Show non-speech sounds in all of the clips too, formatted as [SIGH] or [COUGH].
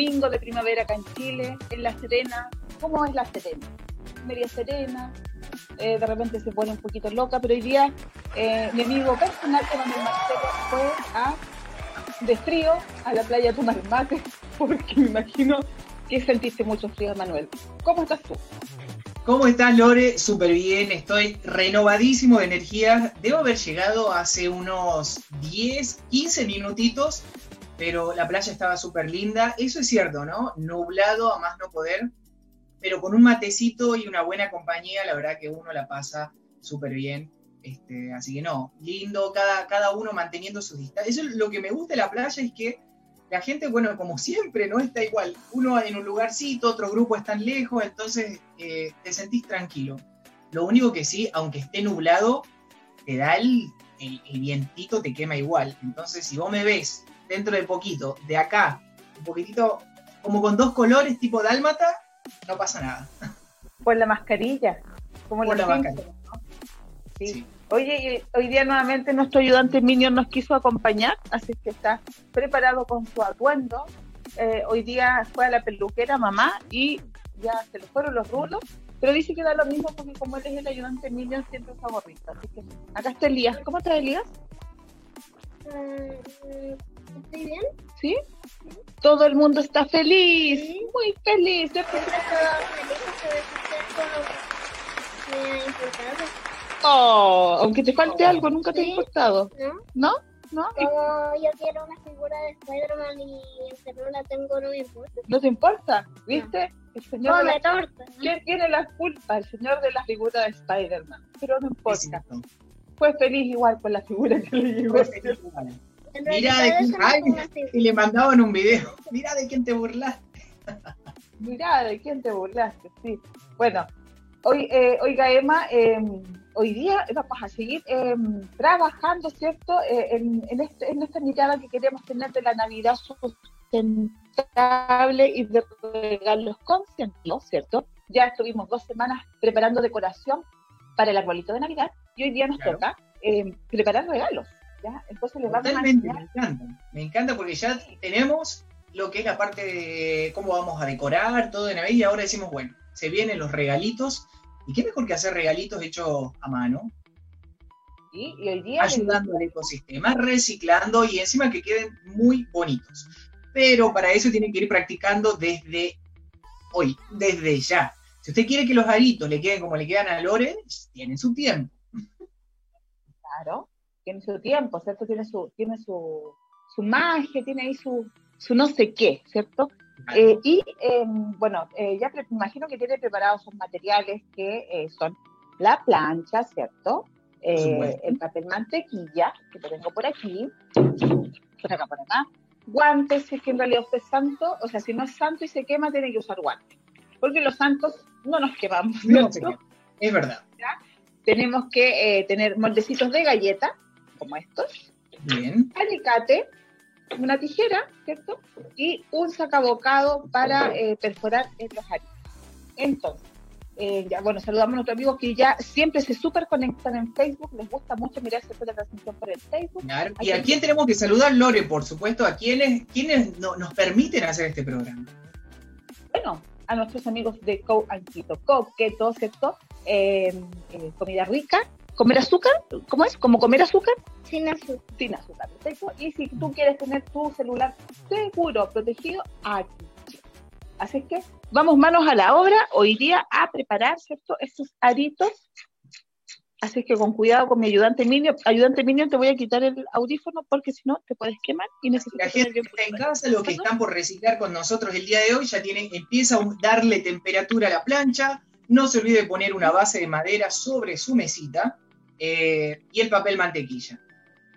domingo de primavera acá en Chile, en La Serena. ¿Cómo es La Serena? Media serena, eh, de repente se pone un poquito loca, pero hoy día eh, mi amigo personal, Emanuel Marcelo, fue a, de frío a la playa a tomar mate, porque me imagino que sentiste mucho frío, Manuel. ¿Cómo estás tú? ¿Cómo estás, Lore? Súper bien, estoy renovadísimo de energía. Debo haber llegado hace unos 10, 15 minutitos, pero la playa estaba súper linda. Eso es cierto, ¿no? Nublado a más no poder, pero con un matecito y una buena compañía, la verdad que uno la pasa súper bien. Este, así que no, lindo, cada, cada uno manteniendo sus distancias. Eso es lo que me gusta de la playa, es que la gente, bueno, como siempre, no está igual. Uno en un lugarcito, otro grupo está lejos, entonces eh, te sentís tranquilo. Lo único que sí, aunque esté nublado, te da el, el, vientito, te quema igual. Entonces, si vos me ves dentro de poquito, de acá, un poquitito, como con dos colores tipo dálmata, no pasa nada. [LAUGHS] Por la mascarilla, como Por la mascarilla. sí. Oye, hoy día nuevamente nuestro ayudante Minion nos quiso acompañar, así que está preparado con su atuendo. Eh, hoy día fue a la peluquera mamá y ya se le fueron los rulos, pero dice que da lo mismo porque como él es el ayudante Minion siempre está gorrito. Así que acá está Elías. ¿Cómo está Elías? ¿Estoy bien? ¿Sí? Todo el mundo está feliz, muy feliz. Siempre está feliz Oh, aunque te falte algo, nunca te ha importado. ¿No? ¿No? Como yo quiero una figura de Spider-Man y no la tengo, no me importa. ¿No te importa? ¿Viste? El señor de la... torta. ¿Quién tiene la culpa? El señor de la figura de Spider-Man. Pero no importa. Fue feliz igual con la figura que le llegó. Mira de quién, y le mandaban un video. Mira de quién te burlaste. [LAUGHS] Mira de quién te burlaste, sí. Bueno, hoy, eh, oiga Emma, eh, hoy día vamos a seguir em, trabajando, ¿cierto?, eh, en, este, en, esta mirada que queremos tener de la Navidad sustentable y de regalos conscientes, ¿cierto? Ya estuvimos dos semanas preparando decoración para el arbolito de Navidad y hoy día nos toca em, preparar regalos, ¿ya? Entonces les vamos a me encanta, me encanta porque ya tenemos lo que es la parte de cómo vamos a decorar todo de Navidad y ahora decimos, bueno, se vienen los regalitos ¿Y qué mejor que hacer regalitos hechos a mano? y hoy día ayudando al ecosistema, reciclando y encima que queden muy bonitos. Pero para eso tienen que ir practicando desde hoy, desde ya. Si usted quiere que los aritos le queden como le quedan a Lore, tienen su tiempo. Claro, tiene su tiempo, ¿cierto? Tiene su, tiene su, su magia, tiene ahí su, su no sé qué, ¿cierto? Eh, y em, bueno, eh, ya me imagino que tiene preparados sus materiales que eh, son la plancha, ¿cierto? el papel mantequilla, que lo tengo por aquí, por acá, por acá. Guantes, si es que en realidad usted es santo, o sea, si no es santo y se quema, tiene que usar guantes. Porque los santos no nos quemamos. No, es verdad. Tenemos que tener moldecitos de galleta, como estos. Bien. Alicate, una tijera, ¿cierto? Y un sacabocado para eh, perforar en los. Entonces, eh, ya, bueno, saludamos a nuestros amigos que ya siempre se súper conectan en Facebook, les gusta mucho mirarse la transmisión por el Facebook. ¿Y a quién tenemos que saludar, Lore, por supuesto? ¿A quiénes, quiénes nos permiten hacer este programa? Bueno, a nuestros amigos de Co Anquito, Co Keto, ¿cierto? Eh, comida rica, comer azúcar, ¿cómo es? ¿Como comer azúcar? Sin azúcar. Sin azúcar, perfecto. Y si tú quieres tener tu celular seguro, protegido, aquí. Así que vamos manos a la obra hoy día a preparar, ¿cierto? Estos aritos. Así que con cuidado con mi ayudante Minion. Ayudante Minion, te voy a quitar el audífono porque si no te puedes quemar y necesitas. La gente que está en casa, los que están por reciclar con nosotros el día de hoy, ya tiene, empieza a darle temperatura a la plancha. No se olvide poner una base de madera sobre su mesita eh, y el papel mantequilla.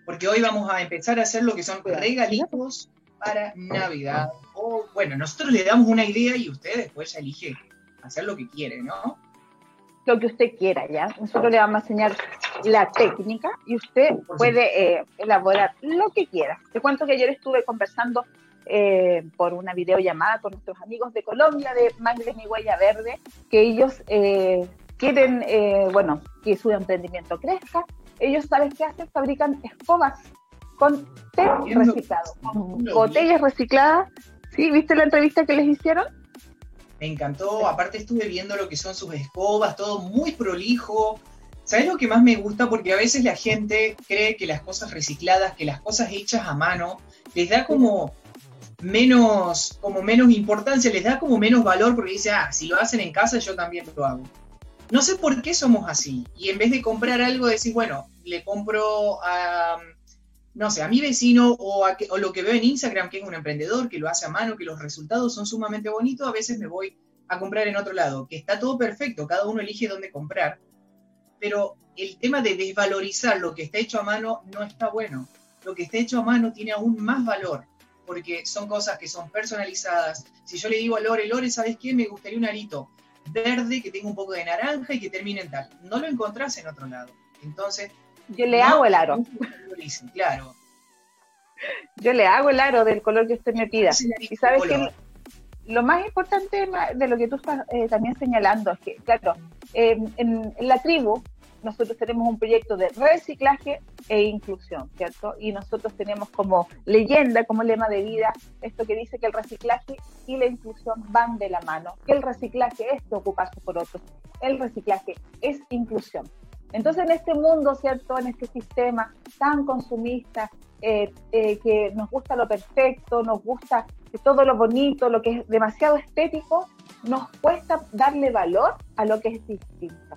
Porque hoy vamos a empezar a hacer lo que son regalitos para Navidad. O bueno, nosotros le damos una idea y usted después elige hacer lo que quiere, ¿no? Lo que usted quiera, ¿ya? Nosotros le vamos a enseñar la técnica y usted puede eh, elaborar lo que quiera. Te cuento que ayer estuve conversando eh, por una videollamada con nuestros amigos de Colombia, de Mangles Mi Huella Verde, que ellos quieren, eh, bueno, que su emprendimiento crezca, ellos, ¿saben qué hacen? Fabrican escobas con té reciclado, con botellas recicladas, ¿Sí? ¿Viste la entrevista que les hicieron? Me encantó, aparte estuve viendo lo que son sus escobas, todo muy prolijo. ¿Sabes lo que más me gusta? Porque a veces la gente cree que las cosas recicladas, que las cosas hechas a mano, les da como menos, como menos importancia, les da como menos valor porque dice, ah, si lo hacen en casa yo también lo hago. No sé por qué somos así. Y en vez de comprar algo, decís, bueno, le compro a, no sé, a mi vecino o, a o lo que veo en Instagram, que es un emprendedor, que lo hace a mano, que los resultados son sumamente bonitos, a veces me voy a comprar en otro lado, que está todo perfecto, cada uno elige dónde comprar, pero el tema de desvalorizar lo que está hecho a mano no está bueno. Lo que está hecho a mano tiene aún más valor, porque son cosas que son personalizadas. Si yo le digo a Lore, Lore, ¿sabes qué? Me gustaría un arito verde que tenga un poco de naranja y que termine en tal. No lo encontrás en otro lado. Entonces, yo le hago el aro. Claro. Yo le hago el aro del color que usted me pida. Y sabes que lo más importante de lo que tú estás eh, también señalando es que, claro, en, en, la tribu nosotros tenemos un proyecto de reciclaje e inclusión, ¿cierto? Y nosotros tenemos como leyenda, como lema de vida, esto que dice que el reciclaje y la inclusión van de la mano, que el reciclaje es preocuparse por otros, el reciclaje es inclusión. Entonces, en este mundo, ¿cierto? En este sistema tan consumista, eh, eh, que nos gusta lo perfecto, nos gusta todo lo bonito, lo que es demasiado estético, nos cuesta darle valor a lo que es distinto.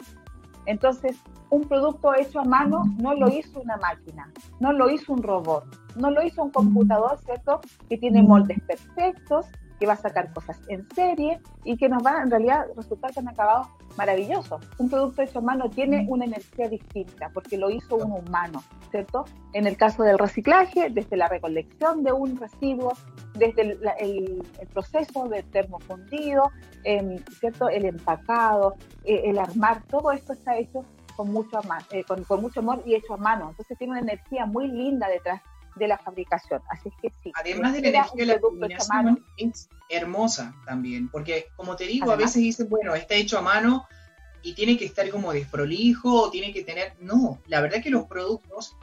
Entonces, un producto hecho a mano no lo hizo una máquina, no lo hizo un robot, no lo hizo un computador, ¿cierto? Que tiene moldes perfectos, que va a sacar cosas en serie y que nos va en realidad resultar que han acabado maravillosos. Un producto hecho a mano tiene una energía distinta porque lo hizo un humano, ¿cierto? En el caso del reciclaje, desde la recolección de un residuo, desde el, proceso de termofundido, em, ¿cierto? El empacado, eh, el armar, todo esto está hecho con mucho, eh, con, con mucho amor y hecho a mano. Entonces tiene una energía muy linda detrás de la fabricación. Así es que sí. Además de la energía de la combinación, es hermosa también, porque como te digo, a veces dicen, bueno, está hecho a mano y tiene que estar como desprolijo, o tiene que tener, no, la verdad que los productos,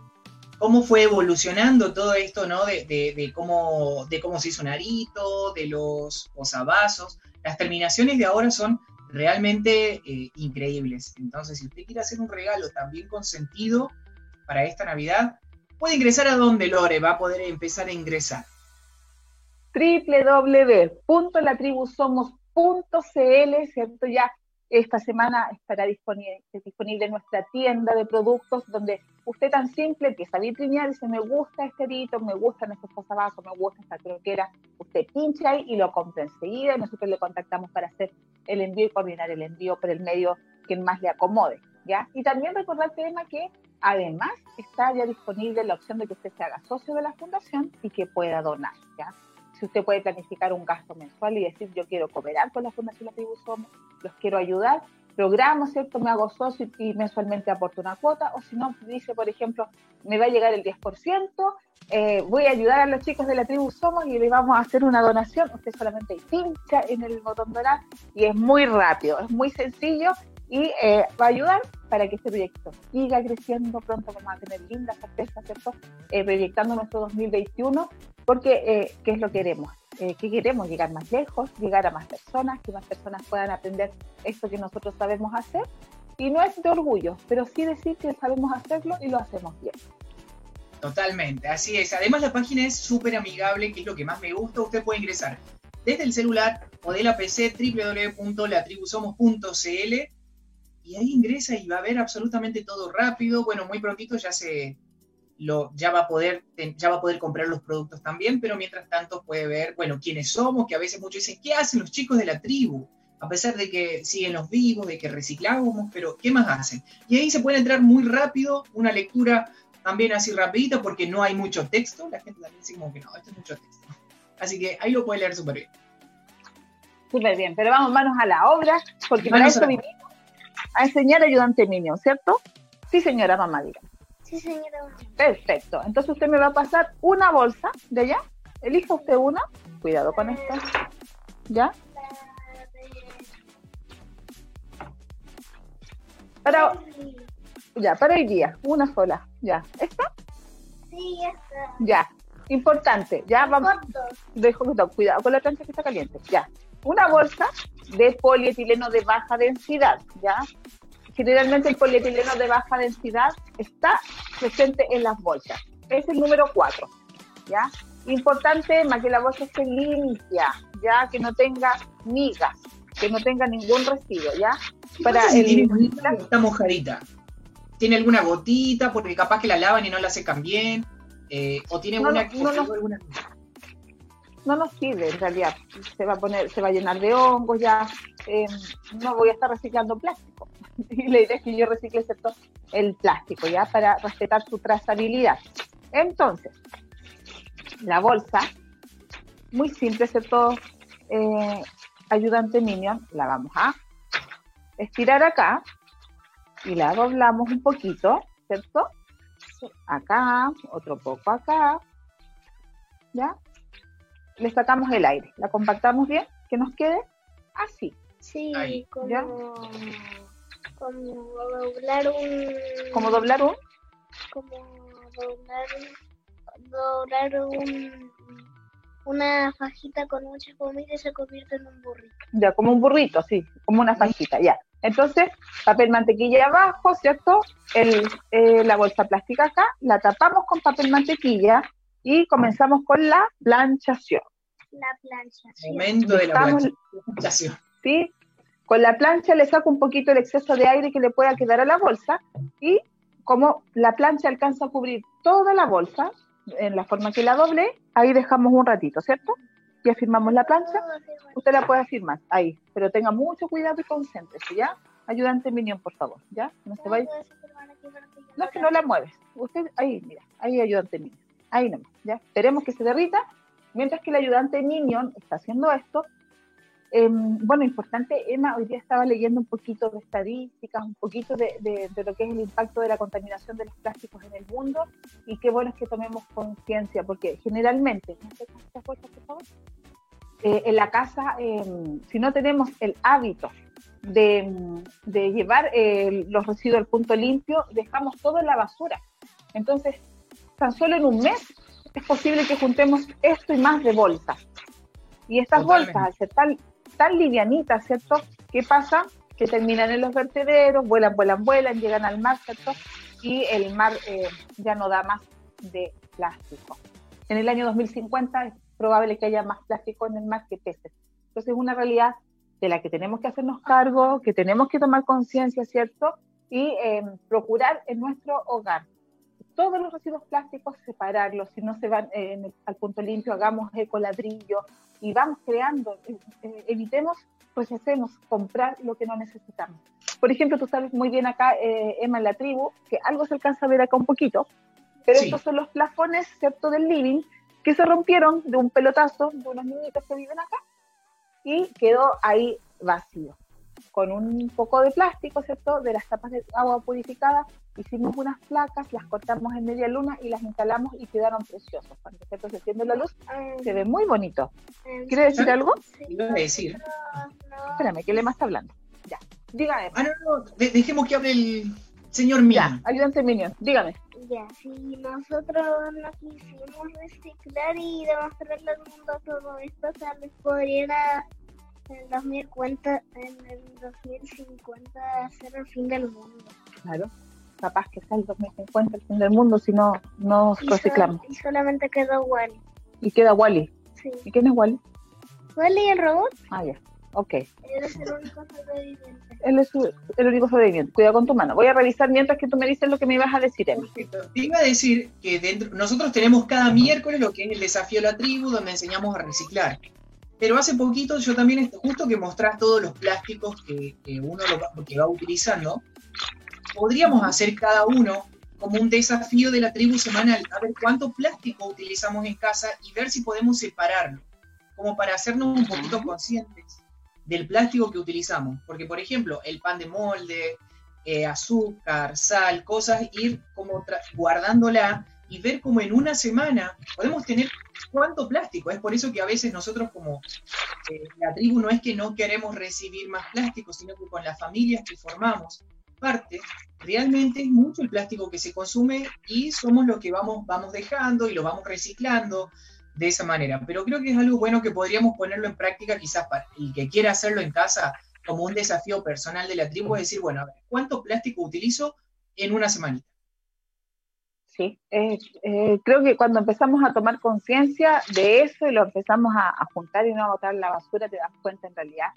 cómo fue evolucionando todo esto, ¿no? De, de, cómo, de cómo se hizo un arito, de los posavasos, las terminaciones de ahora son realmente eh, increíbles. Entonces, si usted quiere hacer un regalo también con sentido para esta Navidad, puede ingresar a donde Lore va a poder empezar a ingresar. www.latribusomos.cl, ¿cierto? Ya esta semana estará disponible, disponible nuestra tienda de productos donde usted tan simple empieza a vitrinear dice, me gusta este hito, me gustan estos posavasos, me gusta esta croquera. Usted pincha ahí y lo compra enseguida y nosotros le contactamos para hacer el envío y coordinar el envío por el medio que más le acomode. ¿ya? Y también recordar, tema que Además, está ya disponible la opción de que usted se haga socio de la fundación y que pueda donar. ¿ya? Si usted puede planificar un gasto mensual y decir, yo quiero cooperar con la Fundación La Tribu Somos, los quiero ayudar, programo, ¿cierto? Me hago socio y mensualmente aporto una cuota, o si no, dice, por ejemplo, me va a llegar el 10%, eh, voy a ayudar a los chicos de la tribu Somos y le vamos a hacer una donación, usted solamente pincha en el botón dorado y es muy rápido, es muy sencillo y eh, va a ayudar para que este proyecto siga creciendo. Pronto vamos a tener lindas sorpresas, ¿cierto? Eh, proyectando nuestro 2021, porque eh, ¿qué es lo que queremos? ¿Qué queremos? Llegar más lejos, llegar a más personas, que más personas puedan aprender esto que nosotros sabemos hacer. Y no es de orgullo, pero sí decir que sabemos hacerlo y lo hacemos bien. Totalmente, así es. Además la página es súper amigable, que es lo que más me gusta. Usted puede ingresar desde el celular o de la PC www.latribusomos.cl y ahí ingresa y va a ver absolutamente todo rápido. Bueno, muy prontito ya se lo, ya va a poder ya va a poder comprar los productos también, pero mientras tanto puede ver, bueno, quiénes somos, que a veces muchos dicen, ¿qué hacen los chicos de la tribu? A pesar de que siguen los vivos, de que reciclamos, pero ¿qué más hacen? Y ahí se puede entrar muy rápido, una lectura también así rapidita, porque no hay mucho texto. La gente también dice como que no, esto es mucho texto. Así que ahí lo puede leer súper bien. Súper bien, pero vamos manos a la obra, porque para eso vivimos a enseñar ayudante niño, ¿cierto? Sí, señora mamá, diga. Sí, señora mamá. Perfecto. Entonces usted me va a pasar una bolsa de allá. Elija usted una. Cuidado con esta. ¿Ya? Para, ya, para hoy día, una sola. ¿Ya? ¿Esta? Sí, esta. Ya. Importante, ya vamos. Dejo cuidado con la plancha que está caliente. Ya. Una bolsa de polietileno de baja densidad, ¿ya? Generalmente el polietileno de baja densidad está presente en las bolsas. Es el número 4, ¿ya? Importante más que la bolsa esté limpia, ¿ya? Que no tenga migas, que no tenga ningún residuo, ¿ya? Para el... Está mojadita. ¿Tiene alguna gotita? Porque capaz que la lavan y no la secan bien. Eh, ¿O tiene no, alguna, no, no nos sirve en realidad. Se va a poner, se va a llenar de hongos ya. Eh, no voy a estar reciclando plástico. [LAUGHS] Y la idea es que yo recicle excepto el plástico, ya para respetar su trazabilidad. Entonces, la bolsa, muy simple, excepto eh, ayudante Minion, la vamos a estirar acá y la doblamos un poquito, ¿cierto? Acá, otro poco acá, ¿ya? Le sacamos el aire, la compactamos bien, que nos quede así. Sí, como, como doblar un... ¿Como doblar un? Como doblar, doblar un, una fajita con mucha comida y se convierte en un burrito. Ya, como un burrito, sí, como una fajita, ya. Entonces, papel mantequilla abajo, ¿cierto? El, eh, la bolsa plástica acá, la tapamos con papel mantequilla y comenzamos con la planchación. La planchación. Momento de la planchación. Sí, con la plancha le saco un poquito el exceso de aire que le pueda quedar a la bolsa y como la plancha alcanza a cubrir toda la bolsa, en la forma que la doble, ahí dejamos un ratito, ¿cierto? Y afirmamos la plancha, usted la puede afirmar ahí, pero tenga mucho cuidado y concéntrese, ¿ya? Ayudante Minion, por favor, ¿ya? No se vaya. No, es que no la mueves. Usted, ahí, mira, ahí ayudante Minion. Ahí nomás, ¿ya? Esperemos que se derrita. Mientras que el ayudante Minion está haciendo esto, em, bueno, importante, Emma, hoy día estaba leyendo un poquito de estadísticas, un poquito de, lo que es el impacto de la contaminación de los plásticos en el mundo y qué bueno es que tomemos conciencia, porque generalmente, eh, en la casa, em, si no tenemos el hábito de, llevar eh, los residuos al punto limpio, dejamos todo en la basura. Entonces, tan solo en un mes es posible que juntemos esto y más de bolsas. Y estas bolsas, al ser tan, tan livianitas, ¿cierto? ¿Qué pasa? Que terminan en los vertederos, vuelan, vuelan, vuelan, llegan al mar, ¿cierto? Y el mar eh, ya no da más de plástico. En el año 2050 es probable que haya más plástico en el mar que peces. Entonces es una realidad de la que tenemos que hacernos cargo, que tenemos que tomar conciencia, ¿cierto? Y eh, procurar en nuestro hogar todos los residuos plásticos, separarlos, si no se van eh, al punto limpio, hagamos ecoladrillo y vamos creando, eh, eh, evitemos, pues hacemos comprar lo que no necesitamos. Por ejemplo, tú sabes muy bien acá, Emma, en la tribu, que algo se alcanza a ver acá un poquito, pero estos son los plafones, ¿cierto?, del living, que se rompieron de un pelotazo de unos niñitos que viven acá y quedó ahí vacío con un poco de plástico, ¿cierto? De las tapas de agua purificada, hicimos unas placas, las cortamos en media luna y las instalamos y quedaron preciosos. Cuando se enciende la luz, se ve muy bonito. ¿Quiere decir algo? Sí. Iba a decir. Espérame, ¿qué le más está hablando? Ya, dígame. Ah, no, no, dejemos que hable el señor Minion. Ya, ayudante Minion, dígame. Ya, si nosotros no quisimos reciclar y demostrarle al mundo todo esto, o sea, les podría en el 2050, en el 2050 ser el fin del mundo. Claro, capaz que sea el 2050 el fin del mundo si no nos reciclamos. y solamente queda Wally. ¿Y queda Wally? Sí. ¿Y quién es Wally? Wally el robot. Ah, ya. Ok. Él es el único sobreviviente. Él es el único sobreviviente. Cuidado con tu mano. Voy a revisar mientras que tú me dices lo que me ibas a decir, Emma. Te iba a decir que dentro, nosotros tenemos cada miércoles lo que es el desafío de la tribu, donde enseñamos a reciclar. Pero hace poquito yo también, justo que mostrás todos los plásticos que, uno lo, que va utilizando, podríamos hacer cada uno como un desafío de la tribu semanal, a ver cuánto plástico utilizamos en casa y ver si podemos separarlo, como para hacernos un poquito conscientes del plástico que utilizamos. Porque, por ejemplo, el pan de molde, eh, azúcar, sal, cosas, ir como guardándola y ver como en una semana podemos tener cuánto plástico. Es por eso que a veces nosotros como eh, la tribu no es que no queremos recibir más plástico, sino que con las familias que formamos parte, realmente es mucho el plástico que se consume y somos los que vamos, dejando y lo vamos reciclando de esa manera. Pero creo que es algo bueno que podríamos ponerlo en práctica quizás para el que quiera hacerlo en casa como un desafío personal de la tribu, es decir, bueno, a ver, ¿cuánto plástico utilizo en una semanita? Sí, eh, eh, creo que cuando empezamos a tomar conciencia de eso y lo empezamos a, juntar y no a botar la basura, te das cuenta en realidad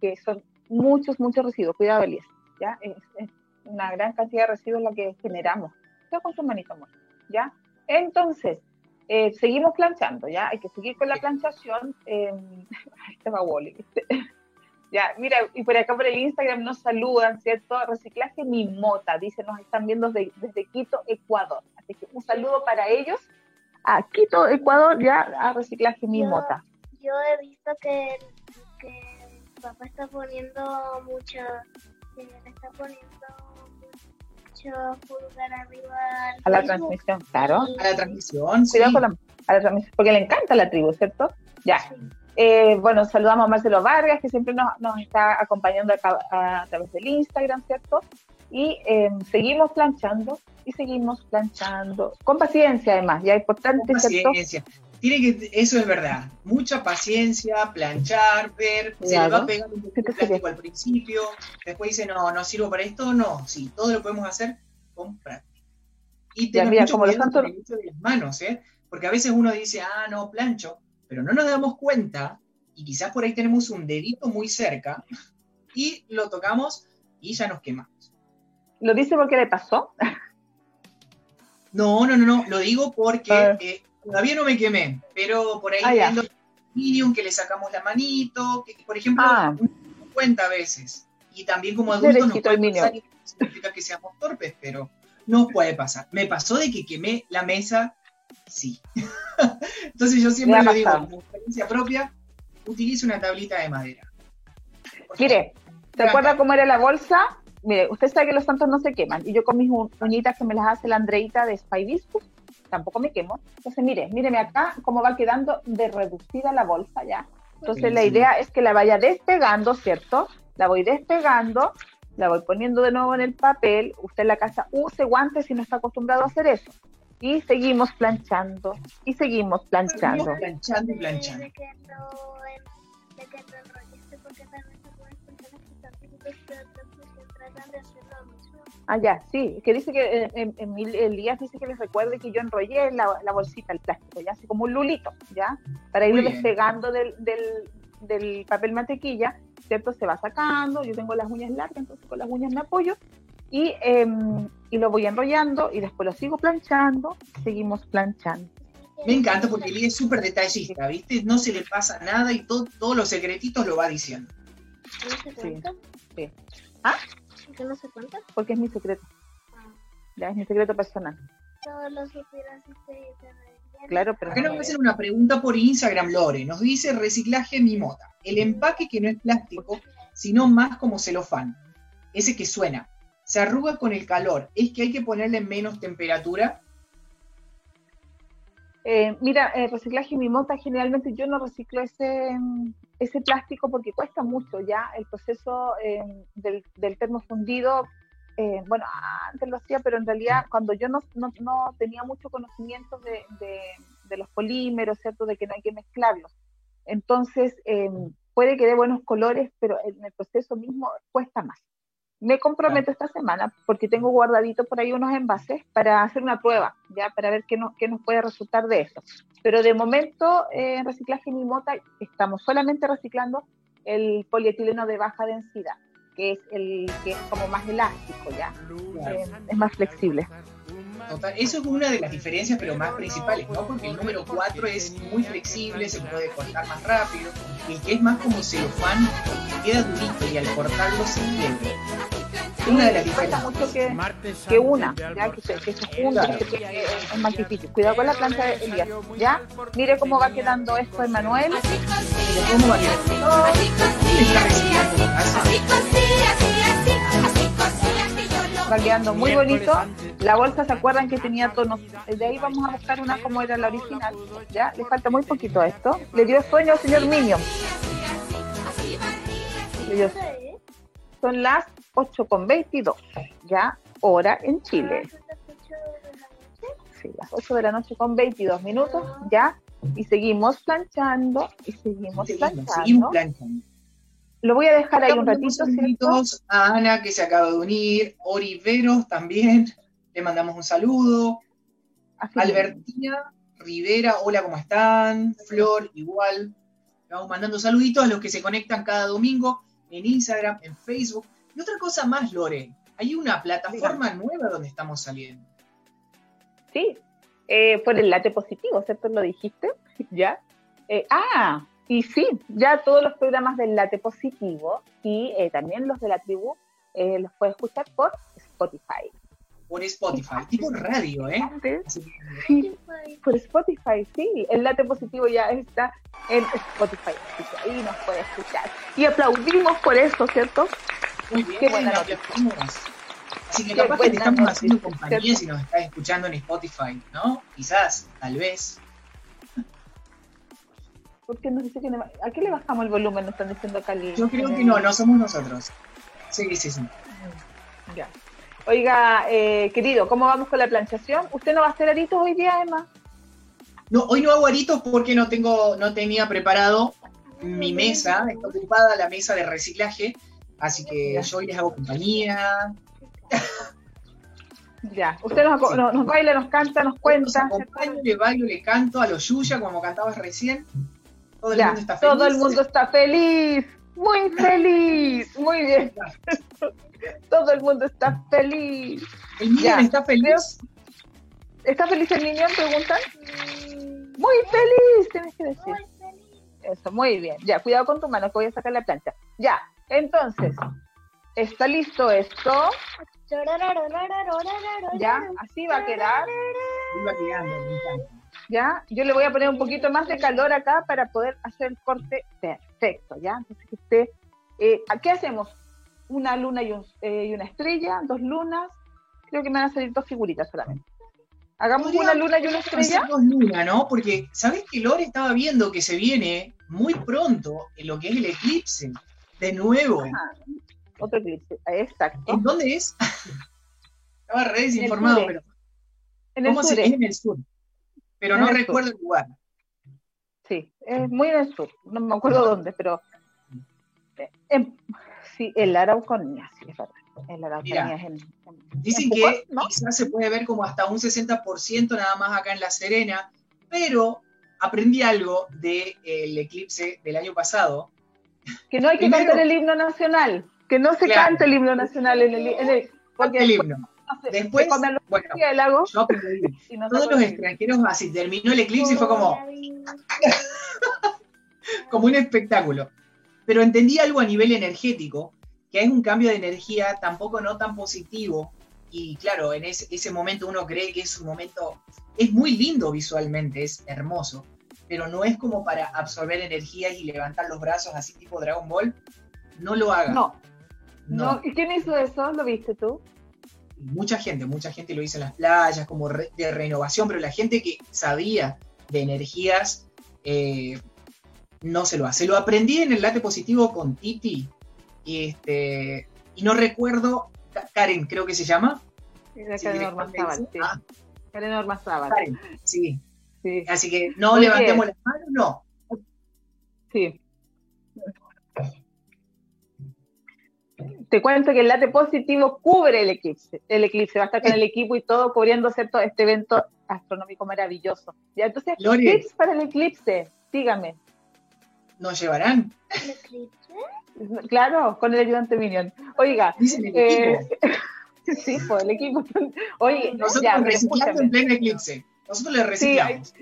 que son muchos, muchos residuos. Cuidado, Elías, ¿ya? Es, una gran cantidad de residuos la que generamos. Ya con su manito, amor, ¿ya? Entonces, eh, seguimos planchando, ¿ya? Hay que seguir con la planchación. [LAUGHS] Eh, este va Wally. [LAUGHS] Ya, mira, y por acá por el Instagram nos saludan, ¿cierto? Reciclaje Mimota, dice, nos están viendo desde, desde Quito, Ecuador. Así que un saludo para ellos. A Quito, Ecuador, ya a Reciclaje Mimota. Yo, he visto que, que papá está poniendo le está poniendo mucho pulgar arriba. A la transmisión, claro. A la transmisión, Cuidado con la, a la transmisión, porque le encanta la tribu, ¿cierto? Ya. Eh, bueno, saludamos a Marcelo Vargas, que siempre nos, está acompañando a, través del Instagram, ¿cierto? Y eh, seguimos planchando y seguimos planchando, con paciencia además, ya importante, con paciencia. Tiene que, eso es verdad, mucha paciencia, planchar, ver, se le va a pegar un poquito de plástico al principio, después dice, no, no sirvo para esto, no, sí, todo lo podemos hacer con práctica. Y tener mucho como cuidado con el uso de las manos, ¿eh? Porque a veces uno dice, ah, no, plancho, pero no nos damos cuenta y quizás por ahí tenemos un dedito muy cerca y lo tocamos y ya nos quemamos. ¿Lo dice porque le pasó? No, no, no, no, lo digo porque eh, todavía no me quemé, pero por ahí ah, viendo Minion que le sacamos la manito, que por ejemplo, ah. cuenta a veces. Y también como adultos nos puede pasar, significa que seamos torpes, pero no puede pasar. Me pasó de que quemé la mesa sí. [LAUGHS] Entonces yo siempre lo digo, como experiencia propia, utilice una tablita de madera. Mire, ¿se acuerda cómo era la bolsa? Mire, usted sabe que los santos no se queman. Y yo con mis uñitas que me las hace la Andreita de Spy tampoco me quemo. Entonces, mire, míreme acá cómo va quedando de reducida la bolsa ya. Entonces, la idea es que la vaya despegando, ¿cierto? La voy despegando, la voy poniendo de nuevo en el papel. Usted en la casa use guantes si no está acostumbrado a hacer eso y seguimos planchando y seguimos planchando. planchando y planchando. Ah, ya, sí, que dice que en, en, Elías dice que les recuerde que yo enrollé la, la, bolsita, el plástico, ya, así como un lulito, ya, para ir despegando del, del, del papel mantequilla, ¿cierto? Se va sacando, yo tengo las uñas largas, entonces con las uñas me apoyo y, em, y lo voy enrollando y después lo sigo planchando, seguimos planchando. Me encanta porque él es súper detallista, ¿viste? No se le pasa nada y todo, todos los secretitos lo va diciendo. Sí. sí. ¿Ah? ¿Por qué no se cuenta? Porque es mi secreto. Ah. Ya, es mi secreto personal. Todos los Claro, pero. Acá nos va a hacer una pregunta por Instagram, Lore. Nos dice reciclaje mimota. El empaque que no es plástico, sino más como celofán. Ese que suena se arruga con el calor. ¿Es que hay que ponerle menos temperatura? Eh, mira, el reciclaje mimota, generalmente yo no reciclo ese, ese plástico porque cuesta mucho ya el proceso eh, del, del, termo fundido. Eh, bueno, antes lo hacía, pero en realidad cuando yo no, no, tenía mucho conocimiento de, de, los polímeros, ¿cierto? De que no hay que mezclarlos. Entonces, puede que dé buenos colores, pero en el proceso mismo cuesta más. Me comprometo esta semana porque tengo guardadito por ahí unos envases para hacer una prueba, ya para ver qué, qué nos puede resultar de eso. Pero de momento eh, en reciclaje Mimota estamos solamente reciclando el polietileno de baja densidad, que es el que es como más elástico, ya, eh, es más flexible. Total, eso es una de las diferencias, pero más principales, ¿no? Porque el número 4 es muy flexible, se puede cortar más rápido, y el que es más como celofán, queda durito y al cortarlo se quiebra. Una de las diferencias. mucho que, que una, ya que se, que se junta, que, es más difícil. Cuidado con la planta de Elías, ¿ya? Mire cómo va quedando esto, Emanuel. Cómo va quedando. Va quedando muy bonito. La bolsa, ¿se acuerdan que tenía tonos? De ahí vamos a buscar una como era la original. ¿Ya? Le falta muy poquito a esto. Le dio sueño al señor Minion. Le dio... Son las 8 con 22, ya, hora en Chile. Sí, las 8 de la noche con 22 minutos, ya, y seguimos planchando, y Seguimos, planchando. Lo voy a dejar ahí un ratito, saluditos a Ana que se acaba de unir, Oriveros también, le mandamos un saludo, Así Albertina Rivera, hola, ¿cómo están? Flor, igual. Le Vamos mandando saluditos a los que se conectan cada domingo en Instagram, en Facebook. Y otra cosa más, Lore, hay una plataforma nueva donde estamos saliendo. Sí, eh, por el late positivo, ¿cierto? Lo dijiste, [LAUGHS] ¿ya? Eh, ah, y sí, ya todos los programas del late positivo y eh, también los de la tribu eh, los puedes escuchar por Spotify. Por Spotify, tipo radio, ¿eh? Que, sí, por Spotify, sí, el late positivo ya está en Spotify, así que ahí nos puede escuchar. Y aplaudimos por eso, ¿cierto? muy bien, Qué buena. Así que capaz que te estamos haciendo compañía si nos estás escuchando en Spotify, ¿no? Quizás, tal vez. Porque nos dice que no- ¿A qué le bajamos el volumen? Nos están diciendo acá. el- Yo creo que no, no somos nosotros. Sí, sí, sí. Ya. Oiga, eh, querido, ¿cómo vamos con la planchación? ¿Usted no va a hacer aritos hoy día, Emma? No, hoy no hago aritos porque no tengo, no tenía preparado mi mesa, está ocupada la mesa de reciclaje, así que yo hoy les hago compañía. [LAUGHS] Ya. Usted nos, nos, nos baila, nos canta, nos cuenta. acompaño, le bailo, le canto a los Yuya, como cantabas recién. Todo el Ya, mundo está feliz. todo el mundo está feliz. Muy [LAUGHS] feliz. Muy bien. todo el mundo está feliz. El Minion Ya, está feliz. ¿Está feliz el niño? Preguntan. Muy feliz, tienes que decir. Muy feliz. Eso, muy bien. Ya, cuidado con tu mano, que voy a sacar la plancha. Ya, entonces, ¿está listo esto? Ya, así va a quedar. Iba quedando, me encanta. ¿Ya? Yo le voy a poner un poquito más de calor acá para poder hacer el corte perfecto, ¿ya? Entonces, que usted, eh, ¿qué hacemos? Una luna y, un- eh, y una estrella, dos lunas, creo que me van a salir dos figuritas solamente. Hagamos Podría- una luna y una estrella. dos lunas, ¿no? Porque, ¿sabes que Lore estaba viendo que se viene muy pronto en lo que es el eclipse? De nuevo. Ajá, Otro eclipse, exacto. ¿En dónde es? [LAUGHS] Estaba re desinformado, pero En el ¿cómo sur, se es en el sur? Pero En no el recuerdo el lugar. sí, es muy en el sur, no me acuerdo dónde, pero eh, en- sí, en la Araucanía, sí, es verdad. En la Araucanía Mira, es en, en- Dicen en que ¿no? quizás se puede ver como hasta un 60% nada más acá en La Serena, pero aprendí algo del eclipse del año pasado. que no hay que Primero- cantar el himno nacional, que no se Claro. canta el himno nacional en el, en el- porque el himno. Después, bueno, yo y Todos los extranjeros, así terminó el eclipse y fue como, [LAUGHS] como un espectáculo. Pero entendí algo a nivel energético, que es un cambio de energía tampoco no tan positivo. Y claro, en ese, ese momento uno cree que es un momento, es muy lindo visualmente, es hermoso, pero no es como para absorber energías y levantar los brazos así tipo Dragon Ball. No lo haga. No, no. no. ¿Y quién hizo eso? ¿Lo viste tú? Mucha gente, mucha gente lo hizo en las playas como re- de renovación, pero la gente que sabía de energías eh, no se lo hace. Lo aprendí en el late positivo con Titi y, este, y no recuerdo, Ka- Karen creo que se llama. Era Karen directamente Ormazábal, sí. Ah, Karen Ormazábal, Karen, sí. sí, Así que no Muy levantemos bien. las manos, no. sí. Te cuento que el late positivo cubre el eclipse. El eclipse va a estar con el equipo y todo cubriendo ¿cierto? este evento astronómico maravilloso. Ya, entonces, Lore. tips para el eclipse, dígame. Nos llevarán. ¿El eclipse? Claro, con el ayudante Minion. Oiga, el eh, equipo. [LAUGHS] sí, pues el equipo. Oye, Nosotros ya, escúchame. en pleno eclipse. Nosotros le reciclamos.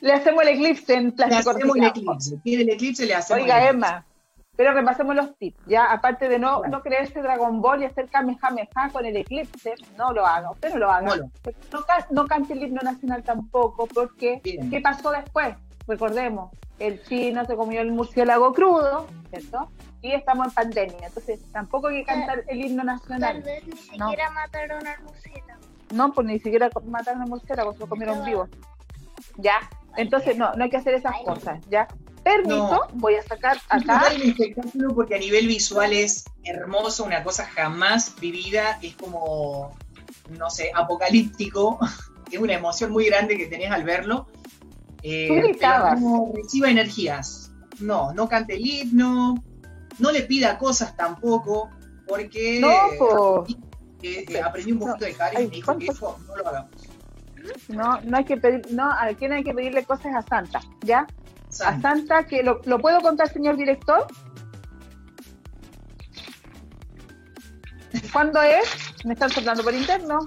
Le hacemos el eclipse en le plástico hacemos el eclipse. Quiere el eclipse, le hacemos Oiga, el eclipse. Emma, pero repasemos los tips, ¿ya? Aparte de no, Claro. no creerse Dragon Ball y hacer Kamehameha con el eclipse, no lo haga, usted no lo haga. No lo- No, no cante el himno nacional tampoco, porque Bien. ¿qué pasó después? Recordemos, el chino se comió el murciélago crudo, ¿cierto? Y estamos en pandemia, entonces tampoco hay que cantar el himno Tal nacional. vez ni No. siquiera mataron al murciélago. No, pues ni siquiera mataron al murciélago, se lo comieron vivo. ¿Ya? Entonces, no, no hay que hacer esas cosas, ¿ya? Permiso, No. voy a sacar acá. el espectáculo porque a nivel visual es hermoso, una cosa jamás vivida, es como, no sé, apocalíptico, [LAUGHS] es una emoción muy grande que tenés al verlo. Eh, pero no reciba energías, no, no cante el himno, no le pida cosas tampoco, porque no, eh, aprendí un poquito de cariño y me dijo que eso no lo hagamos. No, no hay que pedir, no, a quién hay que pedirle cosas a Santa, ¿ya? A Santa, que lo, puedo contar, señor director. ¿Cuándo es? Me están soplando por interno.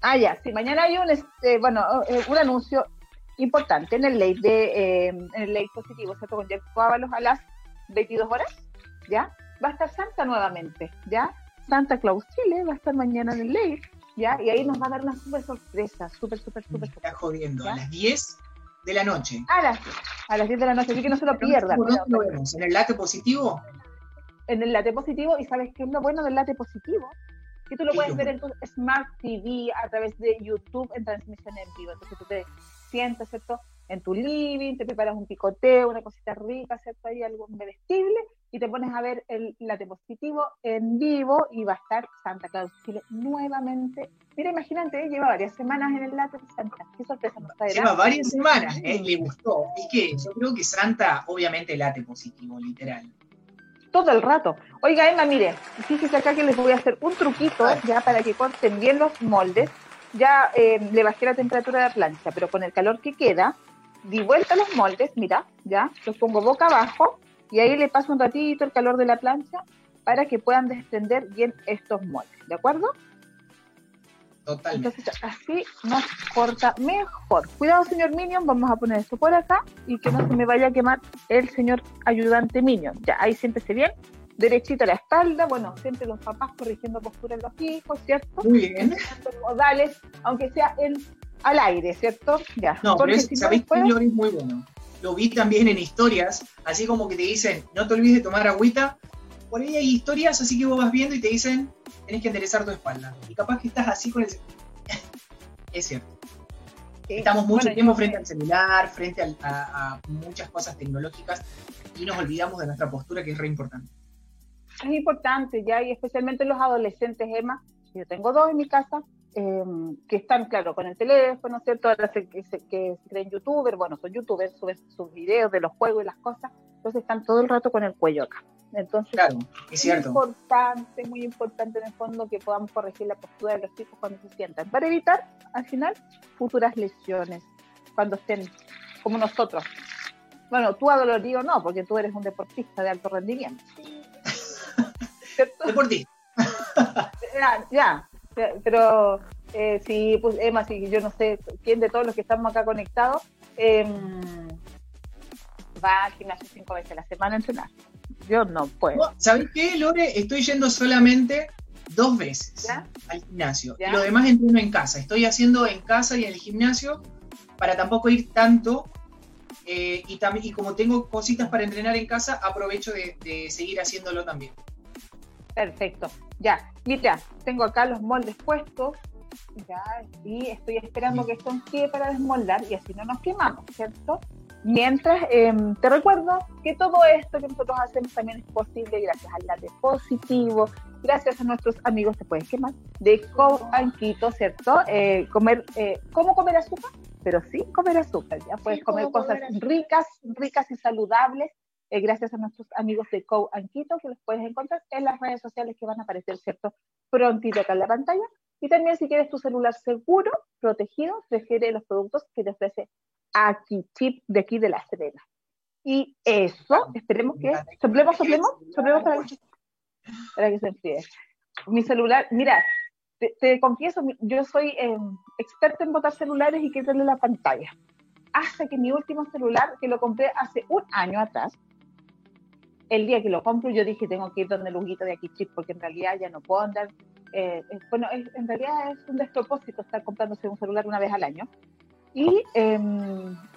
Ah, ya, sí, mañana hay un, este, bueno, eh, un anuncio importante en el ley de, eh, en el ley positivo, ¿cierto? Con Jeff Ábalos a las 22 horas, ¿ya? Va a estar Santa nuevamente, ¿ya? Santa Claus Chile va a estar mañana en el ley, ¿ya? Y ahí nos va a dar una súper sorpresa, súper, súper, súper. Está jodiendo, a las 10 de la noche. A las, a las 10 de la noche, así que no se lo pierdan. lo vemos? ¿En el late positivo? En el late positivo, y ¿sabes qué es lo bueno del late positivo? Que tú lo puedes ver en tu Smart TV a través de YouTube en transmisión en vivo. Entonces tú te sientas, ¿cierto? En tu living, te preparas un picoteo, una cosita rica, ¿cierto? Ahí algo comestible y te pones a ver el late positivo en vivo y va a estar Santa Claus Chile nuevamente. Mira, imagínate, lleva varias semanas en el late de Santa. Qué sorpresa nos traerá. Lleva varias semanas, ¿eh? le gustó. Es que yo creo que Santa, obviamente, late positivo, literal. Todo el rato. Oiga, Emma, mire, fíjese acá que les voy a hacer un truquito ya para que corten bien los moldes. Ya eh, le bajé la temperatura de la plancha, pero con el calor que queda, di vuelta los moldes, mira, ya, los pongo boca abajo y ahí le paso un ratito el calor de la plancha para que puedan desprender bien estos moldes, ¿de acuerdo? Totalmente. Entonces así nos corta mejor. Cuidado, señor Minion, vamos a poner esto por acá y que no se me vaya a quemar el señor ayudante Minion. Ya, ahí siéntese bien, derechito a la espalda, bueno, siempre los papás corrigiendo postura en los hijos, ¿cierto? Muy bien. Modales, aunque sea en, al aire, ¿cierto? Ya. No, pero es, ¿sabéis que es muy bueno? lo vi también en historias, así como que te dicen, no te olvides de tomar agüita. Por ahí hay historias, así que vos vas viendo y te dicen, tenés que enderezar tu espalda. Y capaz que estás así con el... [LAUGHS] es cierto. Estamos mucho tiempo frente al celular, frente a, muchas cosas tecnológicas y nos olvidamos de nuestra postura, que es re importante. Es importante, ya, y especialmente los adolescentes, Emma. Yo tengo dos en mi casa, Em, que están, claro, con el teléfono, ¿cierto? Ahora que, que, que se creen youtubers, bueno, son youtubers, suben sus videos de los juegos y las cosas, entonces están todo el rato con el cuello acá. Entonces, claro, es cierto. muy importante, muy importante en el fondo que podamos corregir la postura de los chicos cuando se sientan, para evitar, al final, futuras lesiones, cuando estén como nosotros. Bueno, tú adolorido no, porque tú eres un deportista de alto rendimiento. [LAUGHS] Deportista. ya, ya, pero eh, si, pues, Emma, si yo no sé quién de todos los que estamos acá conectados em, va al gimnasio cinco veces a la semana a entrenar. Yo no puedo. ¿Sabes qué, Lore? Estoy yendo solamente dos veces al gimnasio. lo demás entreno en casa. Estoy haciendo en casa y en el gimnasio para tampoco ir tanto. Eh, y, también, y como tengo cositas para entrenar en casa, aprovecho de seguir haciéndolo también. Perfecto. Ya, mira, tengo acá los moldes puestos. Ya, y estoy esperando que esto quede para desmoldar y así no nos quemamos, ¿cierto? Mientras, em, te recuerdo que todo esto que nosotros hacemos también es posible gracias al late positivo, gracias a nuestros amigos, te puedes quemar, de Coanquito, ¿cierto? Eh, comer, eh, ¿Cómo comer azúcar? Pero sí comer azúcar, ya puedes comer cosas ricas, ricas y saludables eh, gracias a nuestros amigos de Co Anquito, que los puedes encontrar en las redes sociales que van a aparecer, ¿cierto? Prontito acá en la pantalla. Y también si quieres tu celular seguro, protegido, prefiere los productos que te ofrece Aquí Chip de aquí de La Serena. Y eso, esperemos que... ¿Soplemos, soplemos? ¿Soplemos para que, para que se enfríe? Mi celular, mira, te, confieso, yo soy eh, experta en botar celulares y quitarle la pantalla. Hasta que mi último celular, que lo compré hace un año atrás, el día que lo compro yo dije tengo que ir donde el Huguito de aquí chip porque en realidad ya no puedo andar eh, bueno en realidad es un despropósito estar comprándose un celular una vez al año. Y eh,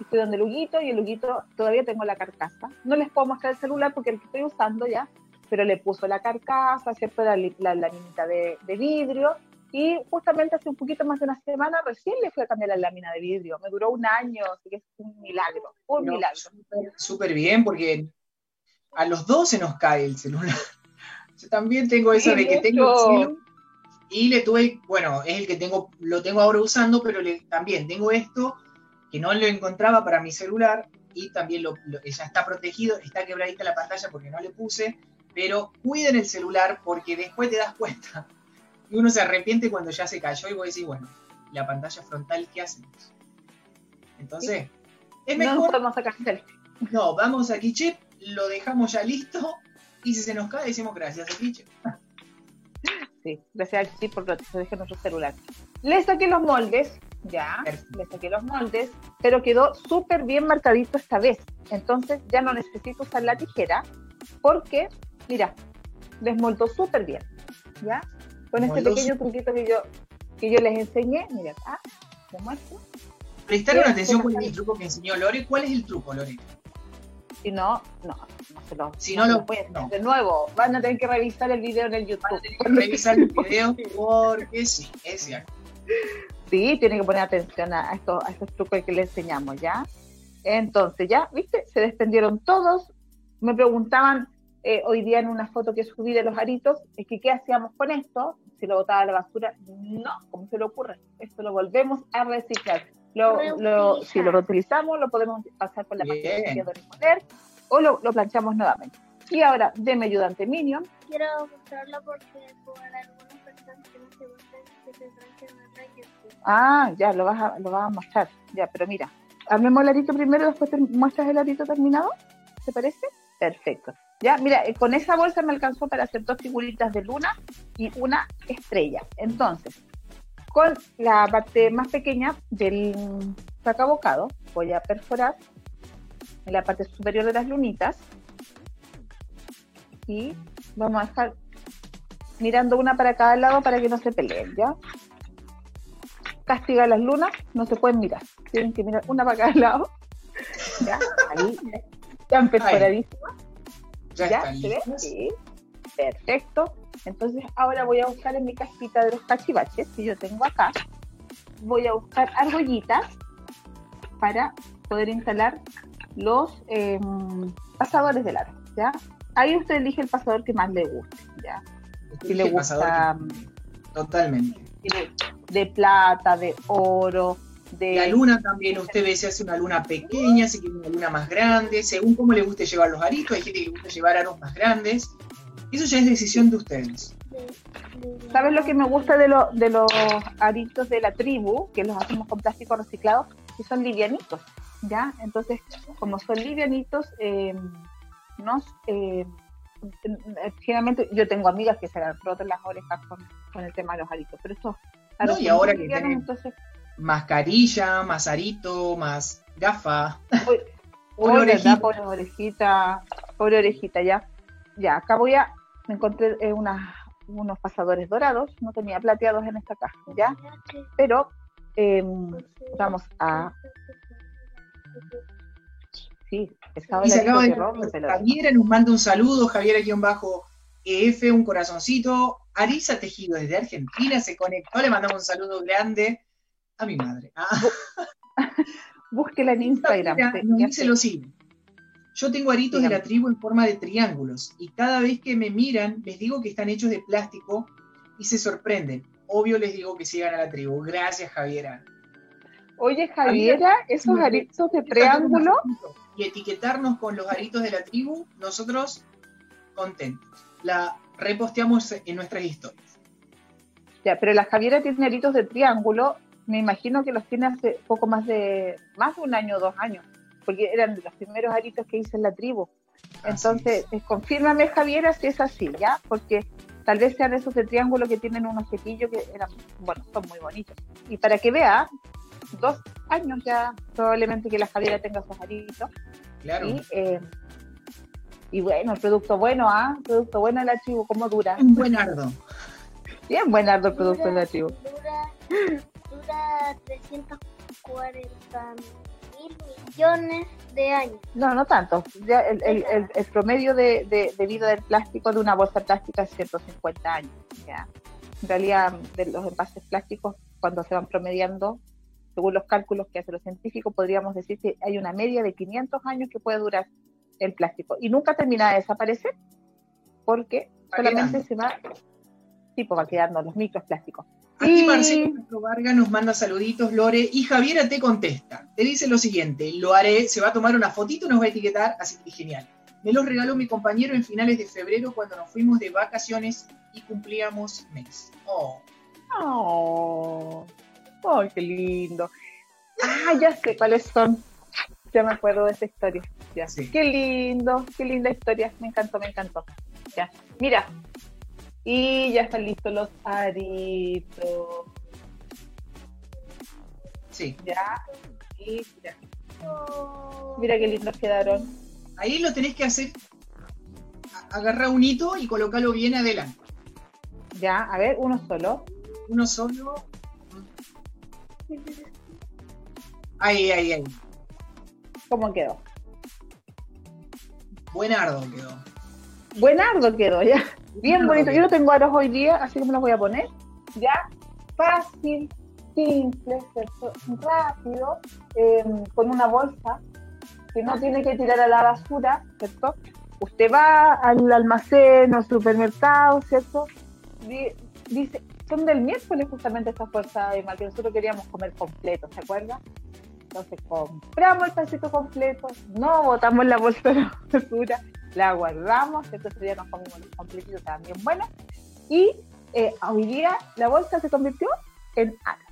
estoy donde el Huguito y el Huguito todavía tengo la carcasa. No les puedo mostrar el celular porque el que estoy usando ya pero le puso la carcasa cierto la, la, de, vidrio. Y justamente hace un poquito más de una semana recién le fui a cambiar la lámina de vidrio. Me duró un año, así que es un milagro, un milagro. Súper bien, porque a los dos se nos cae el celular. [LAUGHS] Yo también tengo eso de que tengo el y le tuve, bueno, es el que tengo, lo tengo ahora usando, pero le, también tengo esto que no lo encontraba para mi celular y también lo, ya está protegido, está quebradita la pantalla porque no le puse, pero cuiden el celular porque después te das cuenta [LAUGHS] y uno se arrepiente cuando ya se cayó y vos decís, bueno, la pantalla frontal, ¿qué hacemos? Entonces, es mejor... No sacar No, vamos a Kichep, lo dejamos ya listo y si se nos cae decimos gracias a Kichep. Sí, gracias a Kichep por proteger nuestro celular. Le saqué los moldes, ya, le saqué los moldes, pero quedó súper bien marcadito esta vez. Entonces ya no necesito usar la tijera porque, mira, desmoldó súper bien, ¿ya? con este pequeño truquito que yo, que yo les enseñé. Mira acá, te muestro. Prestaron atención con el truco que enseñó Lore. ¿Cuál es el truco, Lore? Si no, no, no se lo, si no, lo pueden no. De nuevo, van a tener que revisar el video en el YouTube. Van a tener que revisar el video [LAUGHS] porque sí, es cierto. Sí, tienen que poner atención a estos, a estos trucos que les enseñamos, ¿ya? Entonces, ya, ¿viste? Se desprendieron todos. Me preguntaban, eh, hoy día en una foto que subí de los aritos, es que qué hacíamos con esto, si lo botaba a la basura, no, ¿cómo se le ocurre? Esto lo volvemos a reciclar. Lo, si lo reutilizamos, lo podemos pasar por la máquina de reponer o lo, lo, planchamos nuevamente. Y ahora, deme ayudante Minion. Quiero mostrarlo porque por algunas personas que no se gustan que se trancen Ah, ya, lo vas, a, lo vas a mostrar. Ya, pero mira, armemos el arito primero, después te muestras el arito terminado. ¿Te parece? Perfecto. Ya, mira, eh, con esa bolsa me alcanzó para hacer dos figuritas de luna y una estrella. Entonces, con la parte más pequeña del sacabocado, voy a perforar en la parte superior de las lunitas y vamos a dejar mirando una para cada lado para que no se peleen, ¿ya? Castiga las lunas, no se pueden mirar, tienen que mirar una para cada lado. ¿Ya? Ahí, ya perforadísima. ¿Ya? ¿Se ve? Sí. Perfecto. Entonces ahora voy a buscar en mi cajita de los cachivaches que yo tengo acá. Voy a buscar argollitas para poder instalar los em, pasadores de largo, ¿ya? Ahí usted elige el pasador que más le guste, ¿ya? Si le gusta... Totalmente. de plata, de oro, la luna también, usted ve si hace una luna pequeña, si quiere una luna más grande, según cómo le guste llevar los aritos, hay gente que le gusta llevar aros más grandes. Eso ya es decisión de ustedes. ¿Sabes lo que me gusta de, de los aritos de la tribu? Que los hacemos con plástico reciclado, que son livianitos, ¿ya? Entonces, como son livianitos, eh, nos... Eh, generalmente yo tengo amigas que se rotan las orejas con, el tema de los aritos, pero estos no, y ahora que entonces mascarilla, más arito, más gafa. [LAUGHS] pobre orejita. Pobre orejita, pobre orejita, ya. Ya, acá voy a, me encontré eh, unos pasadores dorados, no tenía plateados en esta caja, ¿ya? Pero em, vamos a... Sí, estaba y se acaba de, Javiera nos manda un saludo, Javier aquí bajo EF, un corazoncito. Arisa Tejido desde Argentina se conectó, le mandamos un saludo grande a mi madre. Ah. [LAUGHS] Búsquela en [LAUGHS] Instagram. lo siguiente. Yo tengo aritos de la tribu en forma de triángulos y cada vez que me miran les digo que están hechos de plástico y se sorprenden. Obvio les digo que sigan a la tribu. Gracias, Javiera. Oye, Javiera, esos aritos de triángulo. Y etiquetarnos con los aritos de la tribu, nosotros contentos. La reposteamos en nuestras historias. Ya, pero la Javiera tiene aritos de triángulo me imagino que los tiene hace poco más de, más de un año o dos años, porque eran los primeros aritos que hice en la tribu. Entonces, eh, confírmame, Javiera, si es así, ¿ya? Porque tal vez sean esos de triángulo que tienen unos objetillos que eran, bueno, son muy bonitos. Y para que vea, dos años ya probablemente que la Javiera tenga esos aritos. Claro. Y, eh, y bueno, el producto bueno, ¿ah? producto bueno de la tribu, ¿cómo dura? Un buenardo. Bien buenardo el producto de la tribu dura 340 mil millones de años. No, no tanto. Ya el, el, el, promedio de, de, vida del plástico de una bolsa plástica es 150 años. ¿ya? en realidad de los envases plásticos cuando se van promediando, según los cálculos que hacen los científicos, podríamos decir que hay una media de 500 años que puede durar el plástico y nunca termina de desaparecer porque solamente se va, tipo, va quedando los microplásticos. Aquí Marcelo Vargas nos manda saluditos, Lore, y Javiera te contesta. Te dice lo siguiente, lo haré, se va a tomar una fotito, nos va a etiquetar, así que genial. Me los regaló mi compañero en finales de febrero cuando nos fuimos de vacaciones y cumplíamos mes. Oh. Oh, oh qué lindo. Ah, ya sé cuáles son. Ya me acuerdo de esa historia. Ya. Qué lindo, qué linda historia. Me encantó, me encantó. Ya. Mira. Y ya están listos los aritos. Sí. Ya. Y mira. Mira qué lindos quedaron. Ahí lo tenés que hacer. Agarrar un hito y colocarlo bien adelante. Ya, a ver, uno solo. Uno solo. Ahí, ahí, ahí. ¿Cómo quedó? Buenardo quedó. Buenardo quedó, ya. Bien bonito. Yo no tengo aros hoy día, así que me los voy a poner. Ya. Fácil, simple, rápido, em, con una bolsa que no tiene que tirar a la basura, ¿cierto? Usted va al almacén o supermercado, ¿cierto? Dice, son del miércoles justamente esta fuerza de que nosotros queríamos comer completo, ¿se acuerda? Entonces compramos el pasito completo, no botamos la bolsa de basura, la guardamos, entonces ya nos comimos los completitos también bueno, y eh, hoy día la bolsa se convirtió en aros.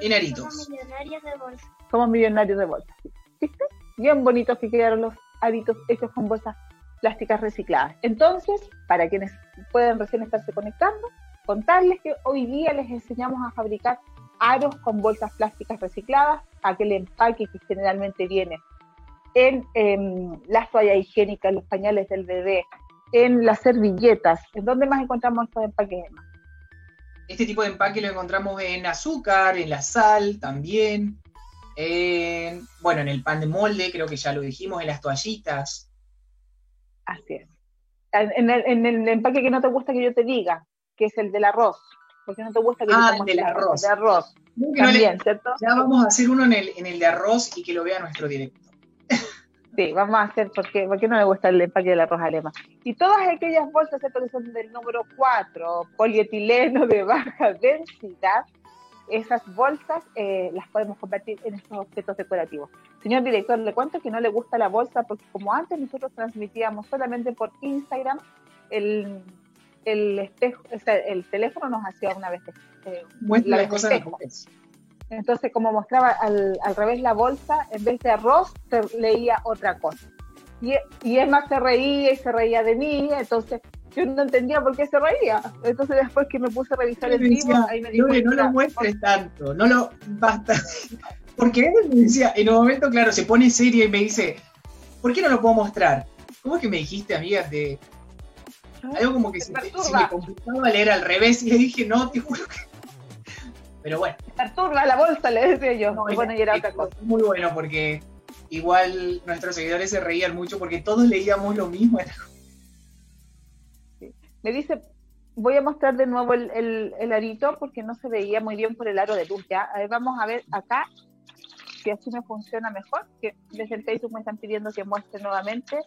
En Somos millonarios de bolsa. Somos millonarios de bolsa, ¿viste? Bien bonitos que quedaron los aritos hechos con bolsas plásticas recicladas. Entonces, para quienes pueden recién estarse conectando, contarles que hoy día les enseñamos a fabricar aros con bolsas plásticas recicladas, aquel empaque que generalmente viene en, las toallas higiénicas, los pañales del bebé, en las servilletas. ¿En dónde más encontramos estos empaques, Este tipo de empaque lo encontramos en azúcar, en la sal también, bueno, en el pan de molde, creo que ya lo dijimos, en las toallitas. Así es. En el, en el empaque que no te gusta que yo te diga, que es el del arroz. Porque no te gusta que ah, el del arroz. De arroz. También, ¿cierto? Ya vamos a hacer uno en el, en el de arroz y que lo vea nuestro directo. Sí, vamos a hacer, porque, porque no le gusta el empaque del arroz alemán. Y todas aquellas bolsas que son del número 4, polietileno de baja densidad, esas bolsas eh, las podemos convertir en estos objetos decorativos. Señor director, le cuento que no le gusta la bolsa porque como antes nosotros transmitíamos solamente por Instagram, el, el espejo, el teléfono nos hacía una vez eh, la cosa Entonces, como mostraba al, al, revés la bolsa, en vez de arroz, se leía otra cosa. Y, y Emma se reía y se reía de mí, entonces yo no entendía por qué se reía. Entonces después que me puse a revisar el vivo, ahí me dijo... no lo muestres tanto, no lo... Basta. [LAUGHS] Porque él me decía, en un momento, claro, se pone serio y me dice, ¿por qué no lo puedo mostrar? ¿Cómo es que me dijiste, amiga, de... Algo como que se, se, me complicaba leer al revés y le dije, no, te juro que... Pero bueno. Perturba la bolsa, le decía yo. bueno, y era otra cosa. Muy bueno porque igual nuestros seguidores se reían mucho porque todos leíamos lo mismo. Me dice, voy a mostrar de nuevo el, arito porque no se veía muy bien por el aro de luz. Ya, vamos a ver acá si así me funciona mejor. Que desde el Facebook me están pidiendo que muestre nuevamente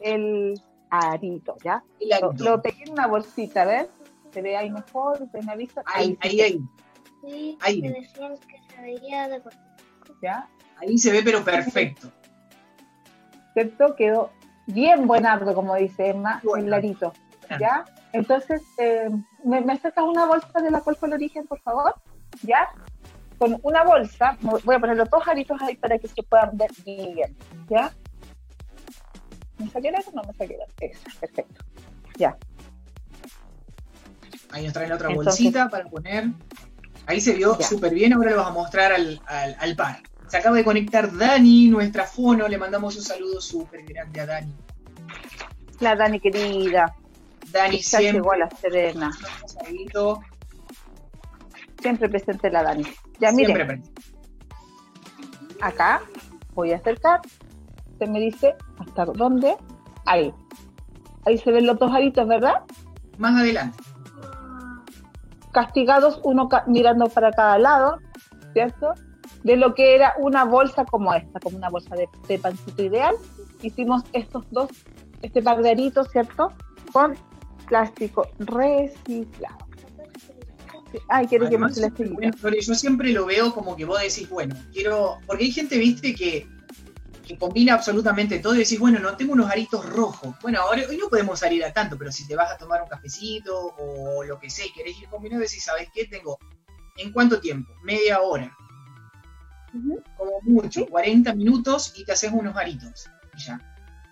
el arito, ¿ya? Lo, lo, pegué en una bolsita, ¿ves? Se ve ahí mejor, me avisa. Ahí, ahí, ahí. Sí, ahí. Me decían que se veía de ¿Ya? Ahí se ve, pero perfecto. ¿Cierto? Quedó bien buenardo, como dice Emma, el arito. ¿Ya? Entonces, eh, ¿me, ¿me, acercas una bolsa de la cual fue el origen, por favor? ¿Ya? Con una bolsa, voy a poner los dos aritos ahí para que se puedan ver bien, ¿ya? ¿Me la o no me la? Esa, perfecto. Ya. Ahí nos traen otra bolsita para poner. Ahí se vio súper bien, ahora lo vamos a mostrar al, al, al, par. Se acaba de conectar Dani, nuestra fono, le mandamos un saludo súper grande a Dani. La Dani querida. Dani siempre. llegó a la Serena. Siempre presente la Dani. Ya mire. Acá voy a acercar. Se me dice hasta dónde. Ahí. Ahí se ven los dos aritos, ¿verdad? Más adelante. Castigados, uno mirando para cada lado, ¿cierto? De lo que era una bolsa como esta, como una bolsa de, de pancito ideal. Hicimos estos dos, este par de aritos, ¿cierto? Con plástico reciclado. Ay, quiero que más Yo siempre lo veo como que vos decís, bueno, quiero. Porque hay gente, viste, que, que combina absolutamente todo y decís, bueno, no tengo unos aritos rojos. Bueno, ahora hoy no podemos salir a tanto, pero si te vas a tomar un cafecito o lo que sé, querés ir combinando, decís, ¿sabes qué? Tengo. ¿En cuánto tiempo? Media hora. Como mucho, 40 minutos y te haces unos aritos. Y ya.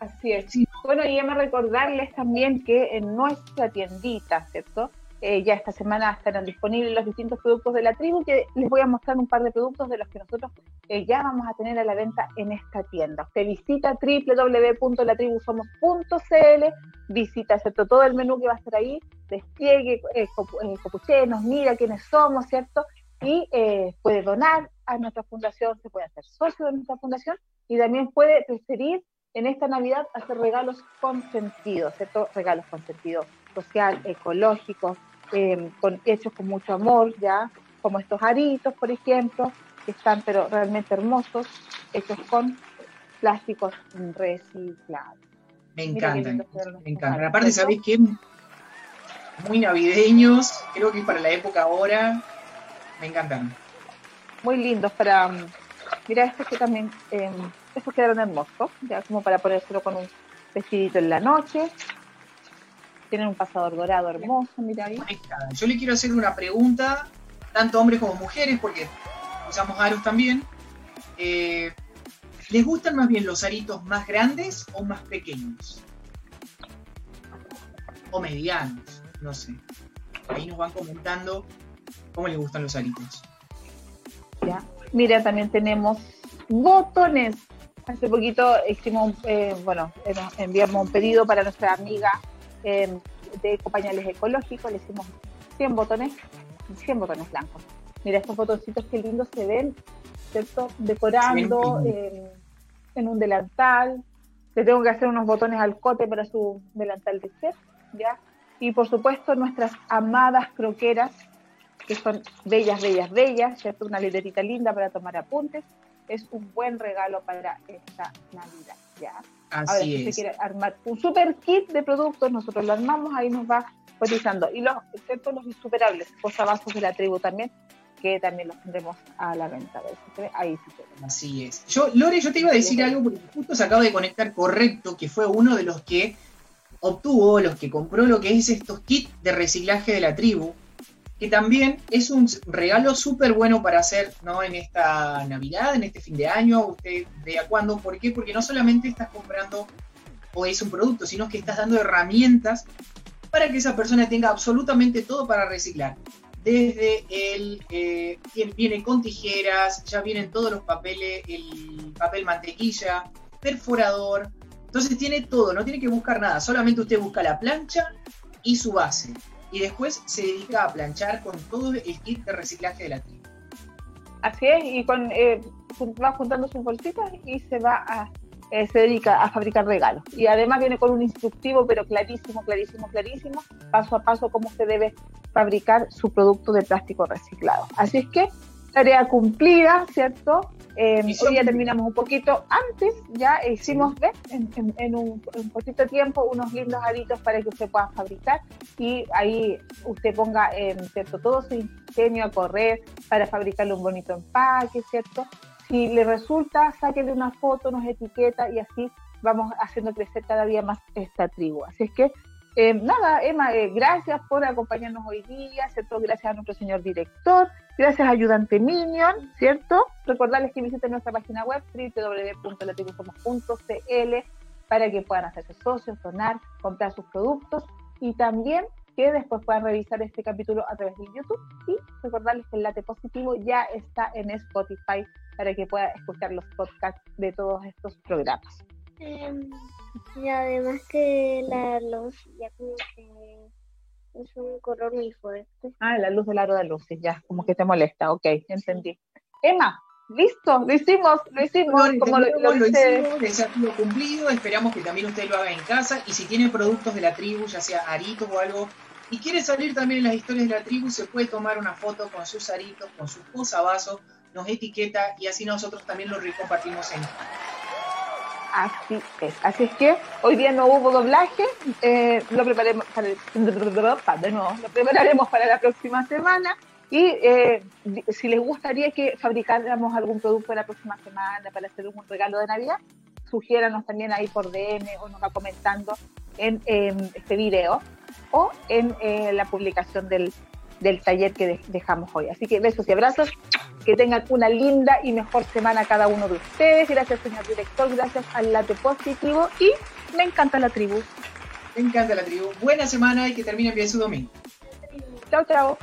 Así es. Bueno, y me recordarles también que en nuestra tiendita, ¿cierto? Eh, ya esta semana estarán disponibles los distintos productos de la tribu, que les voy a mostrar un par de productos de los que nosotros eh, ya vamos a tener a la venta en esta tienda. Usted visita www.latribusomos.cl, visita ¿cierto? todo el menú que va a estar ahí, despliegue, eh, eh nos mira quiénes somos, ¿cierto? Y puede donar a nuestra fundación, se puede hacer socio de nuestra fundación y también puede preferir en esta Navidad hacer regalos con sentido, ¿cierto? Regalos con sentido social, ecológico, eh, con, hechos con mucho amor, ya, como estos aritos, por ejemplo, que están pero realmente hermosos, hechos con plásticos reciclados. Me encantan, me encantan. Aparte, ¿sabéis qué? Muy navideños, creo que para la época ahora, me encantan. Muy lindos para... Mira, estos que también, eh, estos quedaron hermosos, ya como para ponérselo con un vestidito en la noche, tienen un pasador dorado hermoso, mira ahí. Yo le quiero hacer una pregunta, tanto hombres como mujeres, porque usamos aros también. Eh, ¿Les gustan más bien los aritos más grandes o más pequeños? O medianos, no sé. Ahí nos van comentando cómo les gustan los aritos. Ya. Mira, también tenemos botones. Hace poquito hicimos, eh, bueno, enviamos un pedido para nuestra amiga eh, de pañales ecológicos, le hicimos 100 botones, 100 botones blancos. Mira estos botoncitos que lindos se ven, ¿cierto? Decorando en un delantal. Le tengo que hacer unos botones al cote para su delantal de ser, ¿ya? Y por supuesto nuestras amadas croqueras, que son bellas, bellas, bellas, ¿cierto? Una librerita linda para tomar apuntes. Es un buen regalo para esta Navidad, ¿ya? Así Ahora, si usted quiere armar un super kit de productos, nosotros lo armamos, ahí nos va cotizando. Y los, excepto los insuperables, posavasos de la tribu también, que también los tendremos a la venta. Ahí sí Así es. Yo, Lore, yo te iba a decir algo porque justo se acaba de conectar correcto, que fue uno de los que obtuvo, los que compró lo que es estos kits de reciclaje de la tribu, que también es un regalo súper bueno para hacer ¿no? en esta Navidad, en este fin de año, usted vea cuándo, ¿por qué? Porque no solamente estás comprando o es un producto, sino que estás dando herramientas para que esa persona tenga absolutamente todo para reciclar. Desde el, eh, viene con tijeras, ya vienen todos los papeles, el papel mantequilla, perforador, entonces tiene todo, no tiene que buscar nada, solamente usted busca la plancha y su base y después se dedica a planchar con todo el kit de reciclaje de la tribu. Así es, y con, eh, va juntando sus bolsitas y se va a, eh, se dedica a fabricar regalos. Y además viene con un instructivo, pero clarísimo, clarísimo, clarísimo, paso a paso cómo se debe fabricar su producto de plástico reciclado. Así es que, tarea cumplida, ¿cierto? Eh, hoy ya terminamos un poquito antes, ya hicimos En, un, poquito tiempo unos lindos aritos para que usted pueda fabricar y ahí usted ponga ¿cierto? todo su ingenio a correr para fabricarle un bonito empaque, ¿cierto? Si le resulta, sáquele una foto, nos etiqueta y así vamos haciendo crecer cada día más esta tribu. Así es que eh, nada, Emma, eh, gracias por acompañarnos hoy día, ¿cierto? Gracias a nuestro señor director, gracias ayudante Minion, ¿cierto? Recordarles que visiten nuestra página web www.latribusomos.cl para que puedan hacerse socios, donar, comprar sus productos y también que después puedan revisar este capítulo a través de YouTube y recordarles que el late positivo ya está en Spotify para que puedan escuchar los podcasts de todos estos programas. Em, y además que la luz ya como que es un color muy fuerte. Ah, la luz del aro de luces, ya, como que te molesta, ok, entendí. Emma, listo, lo hicimos, lo hicimos, como lo, lo, lo hicimos, desafío cumplido, esperamos que también usted lo haga en casa y si tiene productos de la tribu, ya sea aritos o algo, y quiere salir también en las historias de la tribu, se puede tomar una foto con sus aritos, con su posavasos, nos etiqueta y así nosotros también lo recompartimos en Así es. Así es que hoy día no hubo doblaje, eh, lo preparemos para el, de nuevo, lo prepararemos para la próxima semana. Y eh, si les gustaría que fabricáramos algún producto la próxima semana para hacer un regalo de Navidad, sugiéranos también ahí por DM o nos va comentando en, este video o en eh, la publicación del, del taller que dejamos hoy. Así que besos y abrazos que tengan una linda y mejor semana cada uno de ustedes. Gracias, señor director. Gracias al late positivo. Y me encanta la tribu. Me encanta la tribu. Buena semana y que termine bien su domingo. Chao, chao.